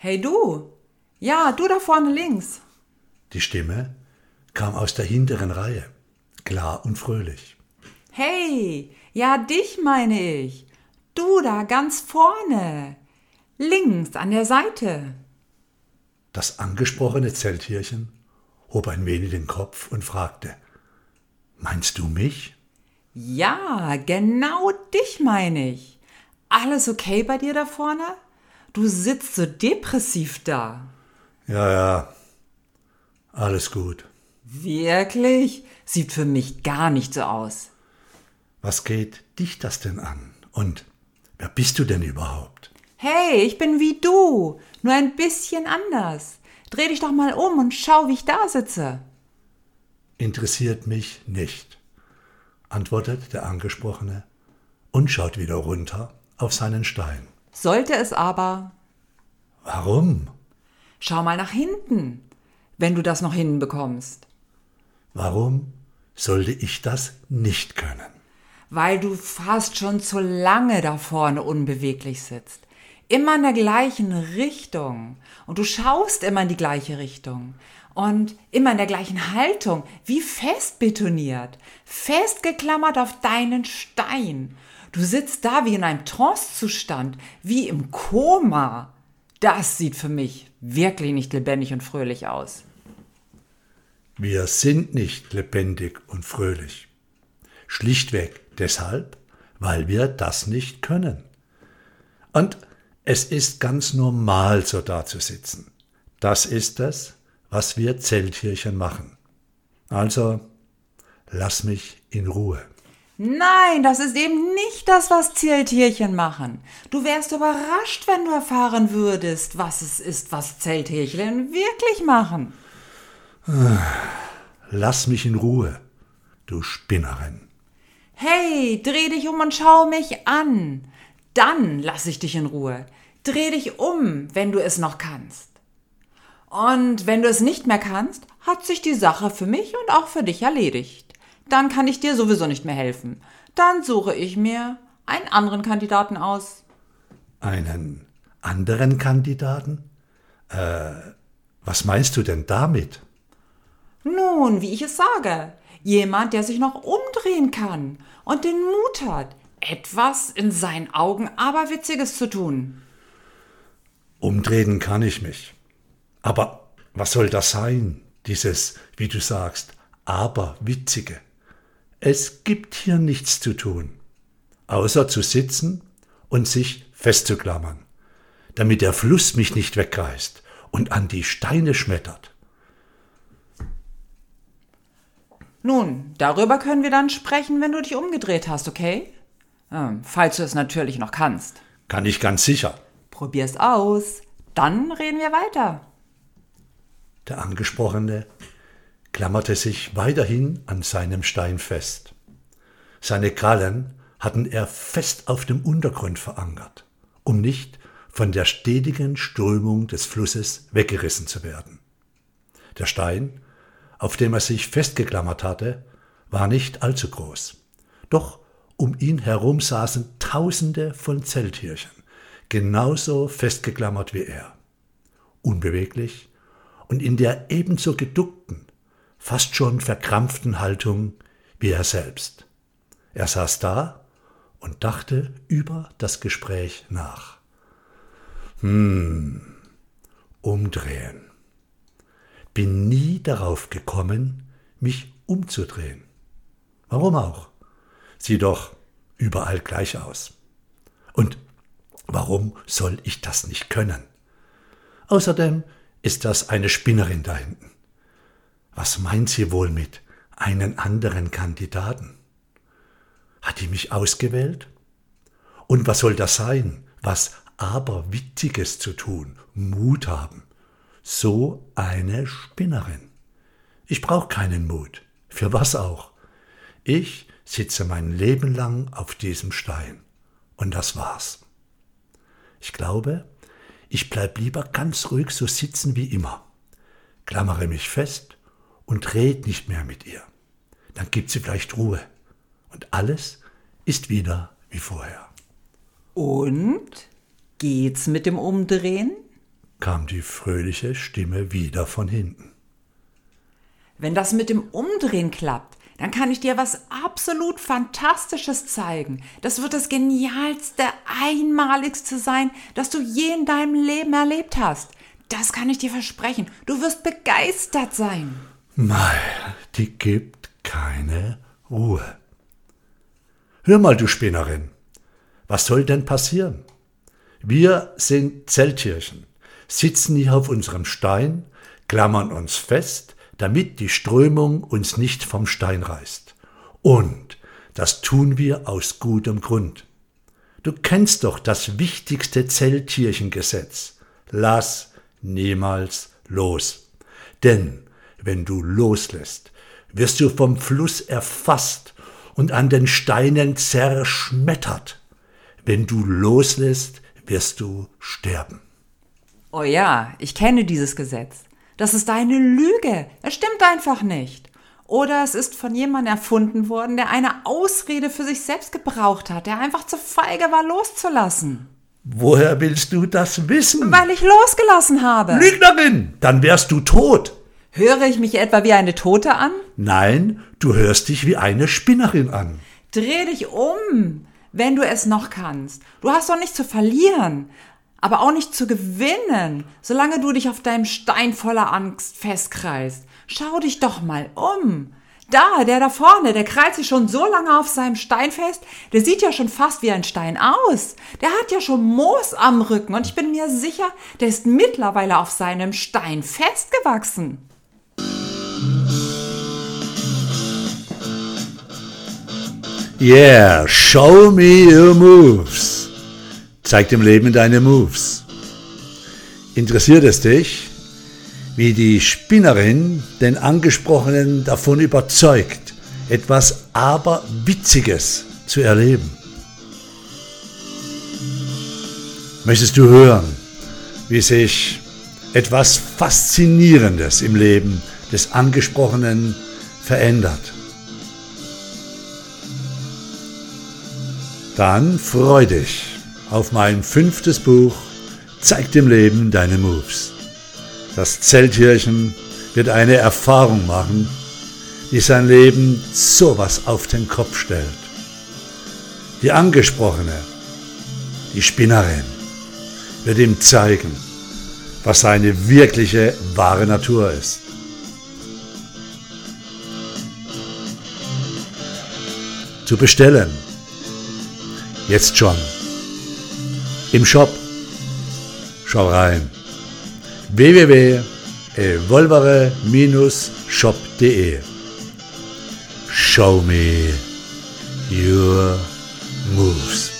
Hey du! Ja, du da vorne links. Die Stimme kam aus der hinteren Reihe, klar und fröhlich. Hey, ja dich meine ich. Du da ganz vorne. Links an der Seite. Das angesprochene Zeltierchen hob ein wenig den Kopf und fragte, Meinst du mich? Ja, genau dich meine ich. Alles okay bei dir da vorne? Du sitzt so depressiv da. Ja, ja, alles gut. Wirklich? Sieht für mich gar nicht so aus. Was geht dich das denn an? Und wer bist du denn überhaupt? Hey, ich bin wie du, nur ein bisschen anders. Dreh dich doch mal um und schau, wie ich da sitze. Interessiert mich nicht, antwortet der Angesprochene und schaut wieder runter auf seinen Stein. Sollte es aber. Warum? Schau mal nach hinten, wenn du das noch hinbekommst. Warum sollte ich das nicht können? Weil du fast schon zu lange da vorne unbeweglich sitzt. Immer in der gleichen Richtung. Und du schaust immer in die gleiche Richtung. Und immer in der gleichen Haltung, wie fest betoniert, festgeklammert auf deinen Stein. Du sitzt da wie in einem Trancezustand, wie im Koma. Das sieht für mich wirklich nicht lebendig und fröhlich aus. Wir sind nicht lebendig und fröhlich. Schlichtweg deshalb, weil wir das nicht können. Und es ist ganz normal, so dazusitzen. Das ist es, was wir Zeltierchen machen. Also, lass mich in Ruhe. Nein, das ist eben nicht das, was Zeltierchen machen. Du wärst überrascht, wenn du erfahren würdest, was es ist, was Zeltierchen wirklich machen. Lass mich in Ruhe, du Spinnerin. Hey, dreh dich um und schau mich an. Dann lass ich dich in Ruhe. Dreh dich um, wenn du es noch kannst. Und wenn du es nicht mehr kannst, hat sich die Sache für mich und auch für dich erledigt dann kann ich dir sowieso nicht mehr helfen. Dann suche ich mir einen anderen Kandidaten aus. Einen anderen Kandidaten? Äh, was meinst du denn damit? Nun, wie ich es sage, jemand, der sich noch umdrehen kann und den Mut hat, etwas in seinen Augen Aberwitziges zu tun. Umdrehen kann ich mich. Aber was soll das sein, dieses, wie du sagst, Aberwitzige? Es gibt hier nichts zu tun, außer zu sitzen und sich festzuklammern, damit der Fluss mich nicht wegreißt und an die Steine schmettert. Nun, darüber können wir dann sprechen, wenn du dich umgedreht hast, okay? Ähm, falls du es natürlich noch kannst. Kann ich ganz sicher. Probier's aus. Dann reden wir weiter. Der Angesprochene klammerte sich weiterhin an seinem Stein fest. Seine Krallen hatten er fest auf dem Untergrund verankert, um nicht von der stetigen Strömung des Flusses weggerissen zu werden. Der Stein, auf dem er sich festgeklammert hatte, war nicht allzu groß. Doch um ihn herum saßen Tausende von Zeltierchen, genauso festgeklammert wie er. Unbeweglich und in der ebenso geduckten, fast schon verkrampften Haltung wie er selbst. Er saß da und dachte über das Gespräch nach. Hm, umdrehen. Bin nie darauf gekommen, mich umzudrehen. Warum auch? Sieh doch überall gleich aus. Und warum soll ich das nicht können? Außerdem ist das eine Spinnerin da hinten. Was meint sie wohl mit einen anderen Kandidaten? Hat die mich ausgewählt? Und was soll das sein? Was Aberwitziges zu tun, Mut haben. So eine Spinnerin. Ich brauche keinen Mut. Für was auch? Ich sitze mein Leben lang auf diesem Stein. Und das war's. Ich glaube, ich bleib lieber ganz ruhig so sitzen wie immer, klammere mich fest und red nicht mehr mit ihr. Dann gibt sie vielleicht Ruhe. Und alles ist wieder wie vorher. Und? Geht's mit dem Umdrehen? kam die fröhliche Stimme wieder von hinten. Wenn das mit dem Umdrehen klappt, dann kann ich dir was absolut Fantastisches zeigen. Das wird das genialste, einmaligste sein, das du je in deinem Leben erlebt hast. Das kann ich dir versprechen. Du wirst begeistert sein. Mei, die gibt keine Ruhe. Hör mal, du Spinnerin, was soll denn passieren? Wir sind Zeltierchen, sitzen hier auf unserem Stein, klammern uns fest, damit die Strömung uns nicht vom Stein reißt. Und das tun wir aus gutem Grund. Du kennst doch das wichtigste Zelltierchengesetz. Lass niemals los. Denn wenn du loslässt, wirst du vom Fluss erfasst und an den Steinen zerschmettert. Wenn du loslässt, wirst du sterben. Oh ja, ich kenne dieses Gesetz. Das ist eine Lüge. Es stimmt einfach nicht. Oder es ist von jemandem erfunden worden, der eine Ausrede für sich selbst gebraucht hat, der einfach zu feige war, loszulassen. Woher willst du das wissen? Weil ich losgelassen habe. Lügnerin! Dann wärst du tot. Höre ich mich etwa wie eine Tote an? Nein, du hörst dich wie eine Spinnerin an. Dreh dich um, wenn du es noch kannst. Du hast doch nichts zu verlieren aber auch nicht zu gewinnen, solange du dich auf deinem Stein voller Angst festkreist. Schau dich doch mal um. Da, der da vorne, der krallt sich schon so lange auf seinem Stein fest, der sieht ja schon fast wie ein Stein aus. Der hat ja schon Moos am Rücken und ich bin mir sicher, der ist mittlerweile auf seinem Stein festgewachsen. Yeah, show me your moves. Zeig dem Leben deine Moves. Interessiert es dich, wie die Spinnerin den Angesprochenen davon überzeugt, etwas Aberwitziges zu erleben? Möchtest du hören, wie sich etwas Faszinierendes im Leben des Angesprochenen verändert? Dann freu dich auf mein fünftes Buch Zeig dem Leben deine Moves. Das Zelthirchen wird eine Erfahrung machen, die sein Leben sowas auf den Kopf stellt. Die Angesprochene, die Spinnerin, wird ihm zeigen, was seine wirkliche, wahre Natur ist. Zu bestellen. Jetzt schon im Shop. Schau rein. www.evolvere-shop.de Show me your moves.